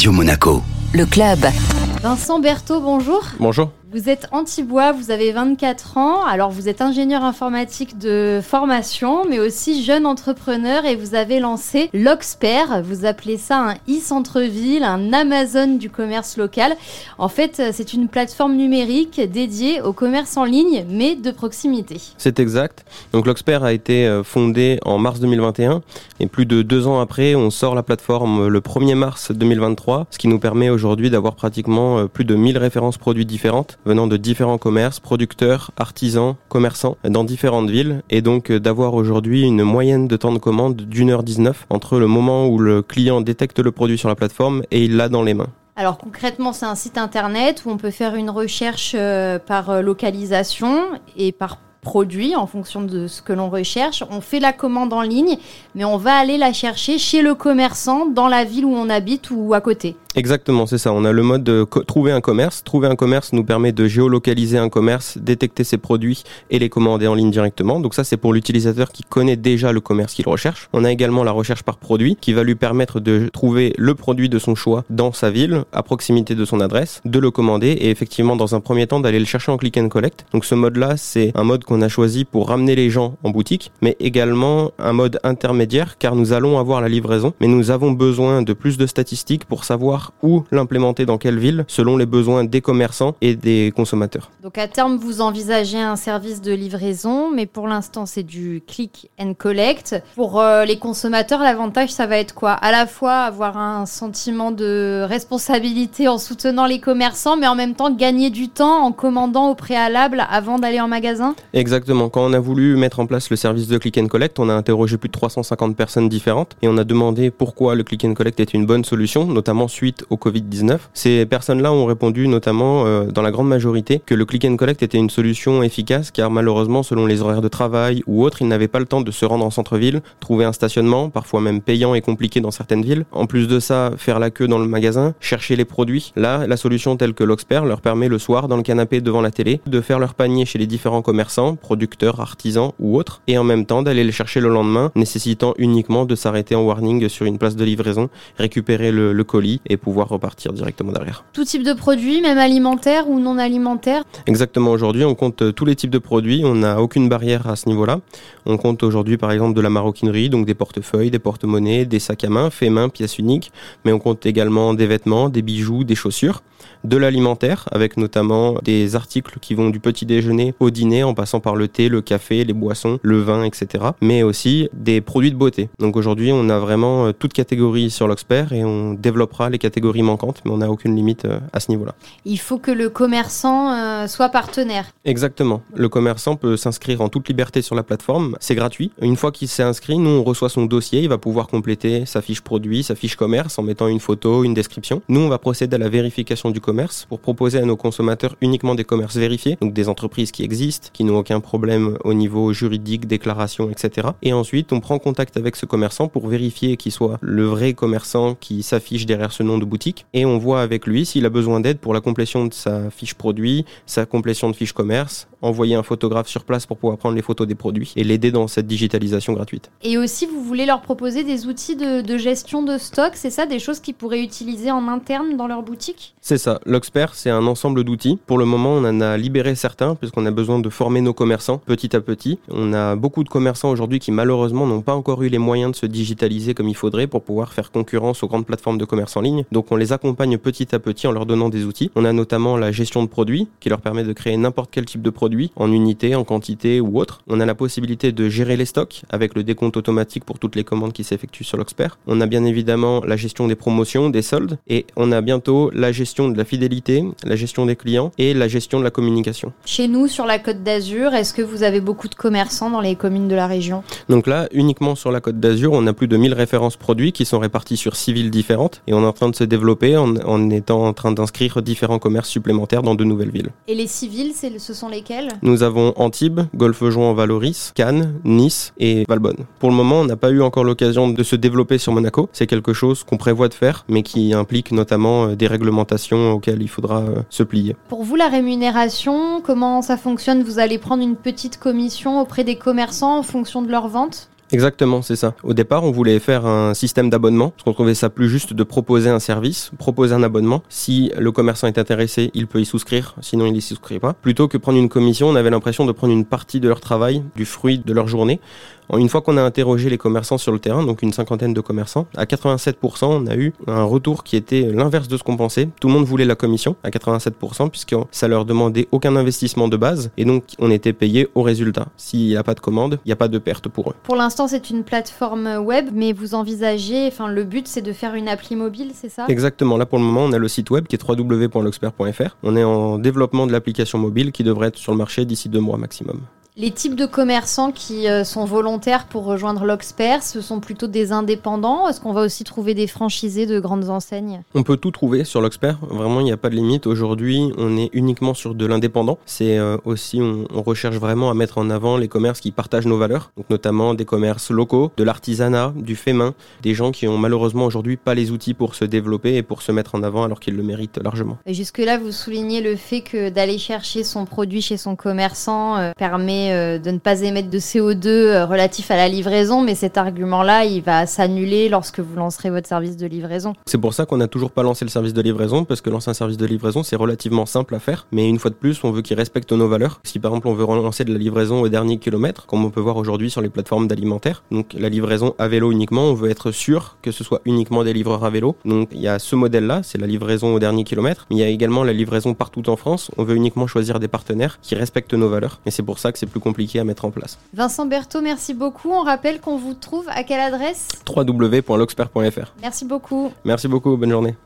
Radio Monaco. Le club. Vincent Berthaud, bonjour. Bonjour. Vous êtes anti-bois, vous avez 24 ans, alors vous êtes ingénieur informatique de formation, mais aussi jeune entrepreneur et vous avez lancé l'Oxpert. Vous appelez ça un e-centre-ville, un Amazon du commerce local. En fait, c'est une plateforme numérique dédiée au commerce en ligne, mais de proximité. C'est exact. Donc l'Oxpert a été euh, fondé en mars 2021 et plus de deux ans après, on sort la plateforme le 1er mars 2023, ce qui nous permet aujourd'hui d'avoir pratiquement euh, plus de 1000 références produits différentes venant de différents commerces, producteurs, artisans, commerçants dans différentes villes et donc euh, d'avoir aujourd'hui une moyenne de temps de commande d'une heure 19 entre le moment où le client détecte le produit sur la plateforme et il l'a dans les mains. Alors concrètement, c'est un site internet où on peut faire une recherche euh, par euh, localisation et par produit en fonction de ce que l'on recherche. On fait la commande en ligne, mais on va aller la chercher chez le commerçant dans la ville où on habite ou à côté. Exactement, c'est ça. On a le mode de trouver un commerce. Trouver un commerce nous permet de géolocaliser un commerce, détecter ses produits et les commander en ligne directement. Donc ça, c'est pour l'utilisateur qui connaît déjà le commerce qu'il recherche. On a également la recherche par produit qui va lui permettre de trouver le produit de son choix dans sa ville, à proximité de son adresse, de le commander et effectivement, dans un premier temps, d'aller le chercher en click and collect. Donc ce mode-là, c'est un mode qu'on a choisi pour ramener les gens en boutique, mais également un mode intermédiaire car nous allons avoir la livraison, mais nous avons besoin de plus de statistiques pour savoir où l'implémenter dans quelle ville selon les besoins des commerçants et des consommateurs. Donc à terme, vous envisagez un service de livraison, mais pour l'instant, c'est du click and collect. Pour euh, les consommateurs, l'avantage, ça va être quoi? À la fois avoir un sentiment de responsabilité en soutenant les commerçants, mais en même temps gagner du temps en commandant au préalable avant d'aller en magasin? Exactement. Quand on a voulu mettre en place le service de click and collect, on a interrogé plus de 350 personnes différentes et on a demandé pourquoi le click and collect était une bonne solution, notamment suite au Covid-19. Ces personnes-là ont répondu notamment euh, dans la grande majorité que le click and collect était une solution efficace car malheureusement selon les horaires de travail ou autres, ils n'avaient pas le temps de se rendre en centre-ville, trouver un stationnement, parfois même payant et compliqué dans certaines villes. En plus de ça, faire la queue dans le magasin, chercher les produits. Là, la solution telle que l'Oxpert leur permet le soir dans le canapé devant la télé de faire leur panier chez les différents commerçants, producteurs, artisans ou autres et en même temps d'aller les chercher le lendemain, nécessitant uniquement de s'arrêter en warning sur une place de livraison, récupérer le, le colis et pouvoir repartir directement derrière. Tout type de produits, même alimentaires ou non alimentaires Exactement, aujourd'hui on compte euh, tous les types de produits, on n'a aucune barrière à ce niveau-là. On compte aujourd'hui par exemple de la maroquinerie, donc des portefeuilles, des porte-monnaies, des sacs à main, faits main, pièces uniques, mais on compte également des vêtements, des bijoux, des chaussures, de l'alimentaire avec notamment des articles qui vont du petit déjeuner au dîner en passant par le thé, le café, les boissons, le vin, etc. Mais aussi des produits de beauté. Donc aujourd'hui on a vraiment euh, toute catégorie sur l'Oxpert et on développera les catégories manquantes, mais on n'a aucune limite euh, à ce niveau-là. Il faut que le commerçant euh, soit partenaire. Exactement. Le commerçant peut s'inscrire en toute liberté sur la plateforme. C'est gratuit. Une fois qu'il s'est inscrit, nous, on reçoit son dossier. Il va pouvoir compléter sa fiche produit, sa fiche commerce en mettant une photo, une description. Nous, on va procéder à la vérification du commerce pour proposer à nos consommateurs uniquement des commerces vérifiés, donc des entreprises qui existent, qui n'ont aucun problème au niveau juridique, déclaration, etc. Et ensuite, on prend contact avec ce commerçant pour vérifier qu'il soit le vrai commerçant qui s'affiche derrière ce nom de boutique et on voit avec lui s'il a besoin d'aide pour la complétion de sa fiche produit, sa complétion de fiche commerce, envoyer un photographe sur place pour pouvoir prendre les photos des produits et l'aider dans cette digitalisation gratuite. Et aussi, vous voulez leur proposer des outils de, de gestion de stock, c'est ça, des choses qu'ils pourraient utiliser en interne dans leur boutique? C'est ça. L'Oxpert, c'est un ensemble d'outils. Pour le moment, on en a libéré certains puisqu'on a besoin de former nos commerçants petit à petit. On a beaucoup de commerçants aujourd'hui qui malheureusement n'ont pas encore eu les moyens de se digitaliser comme il faudrait pour pouvoir faire concurrence aux grandes plateformes de commerce en ligne. Donc on les accompagne petit à petit en leur donnant des outils. On a notamment la gestion de produits qui leur permet de créer n'importe quel type de produit en unité, en quantité ou autre. On a la possibilité de gérer les stocks avec le décompte automatique pour toutes les commandes qui s'effectuent sur l'Oxpert. On a bien évidemment la gestion des promotions, des soldes et on a bientôt la gestion de la fidélité, la gestion des clients et la gestion de la communication. Chez nous, sur la Côte d'Azur, est-ce que vous avez beaucoup de commerçants dans les communes de la région? Donc là, uniquement sur la Côte d'Azur, on a plus de 1000 références produits qui sont réparties sur 6 villes différentes et on est en train de se développer en, en étant en train d'inscrire différents commerces supplémentaires dans de nouvelles villes. Et les civils, ce sont lesquels Nous avons Antibes, Golfe-Juan Valoris, Cannes, Nice et Valbonne. Pour le moment, on n'a pas eu encore l'occasion de se développer sur Monaco. C'est quelque chose qu'on prévoit de faire, mais qui implique notamment euh, des réglementations auxquelles il faudra euh, se plier. Pour vous, la rémunération, comment ça fonctionne? Vous allez prendre une petite commission auprès des commerçants en fonction de leur vente Exactement, c'est ça. Au départ, on voulait faire un système d'abonnement, parce qu'on trouvait ça plus juste de proposer un service, proposer un abonnement. Si le commerçant est intéressé, il peut y souscrire, sinon il y souscrit pas. Plutôt que prendre une commission, on avait l'impression de prendre une partie de leur travail, du fruit de leur journée. Une fois qu'on a interrogé les commerçants sur le terrain, donc une cinquantaine de commerçants, à 87%, on a eu un retour qui était l'inverse de ce qu'on pensait. Tout le monde voulait la commission à 87%, puisque ça leur demandait aucun investissement de base, et donc on était payé au résultat. S'il n'y a pas de commande, il n'y a pas de perte pour eux. Pour l'instant, c'est une plateforme web, mais vous envisagez, enfin le but c'est de faire une appli mobile, c'est ça? Exactement. Là pour le moment, on a le site web qui est www.loxpert.fr. On est en développement de l'application mobile qui devrait être sur le marché d'ici deux mois maximum. Les types de commerçants qui euh, sont volontaires pour rejoindre l'Oxpert, ce sont plutôt des indépendants Est-ce qu'on va aussi trouver des franchisés de grandes enseignes? On peut tout trouver sur l'Oxpert. Vraiment, il n'y a pas de limite. Aujourd'hui, on est uniquement sur de l'indépendant. C'est euh, aussi, on, recherche vraiment à mettre en avant les commerces qui partagent nos valeurs, donc notamment des commerces locaux, de l'artisanat, du fait main, des gens qui ont malheureusement aujourd'hui pas les outils pour se développer et pour se mettre en avant alors qu'ils le méritent largement. Et jusque-là, vous soulignez le fait que d'aller chercher son produit chez son commerçant euh, permet euh, de ne pas émettre de CO2 euh, relatif à la livraison, mais cet argument-là, il va s'annuler lorsque vous lancerez votre service de livraison. C'est pour ça qu'on n'a toujours pas lancé le service de livraison, parce que lancer un service de livraison, c'est relativement simple à faire, mais une fois de plus, on veut qu'il respecte nos valeurs. Si par exemple on veut relancer de la livraison au dernier kilomètre, comme on peut voir aujourd'hui sur les plateformes d'alimentaire, donc la livraison à vélo uniquement, on veut être sûr que ce soit uniquement des livreurs à vélo. Donc il y a ce modèle-là, c'est la livraison au dernier kilomètre, mais il y a également la livraison partout en France. On veut uniquement choisir des partenaires qui respectent nos valeurs, et c'est pour ça que c'est plus compliqué à mettre en place. Vincent Berthaud, merci beaucoup. On rappelle qu'on vous trouve à quelle adresse? www.loxpert.fr. Merci beaucoup. Merci beaucoup, bonne journée.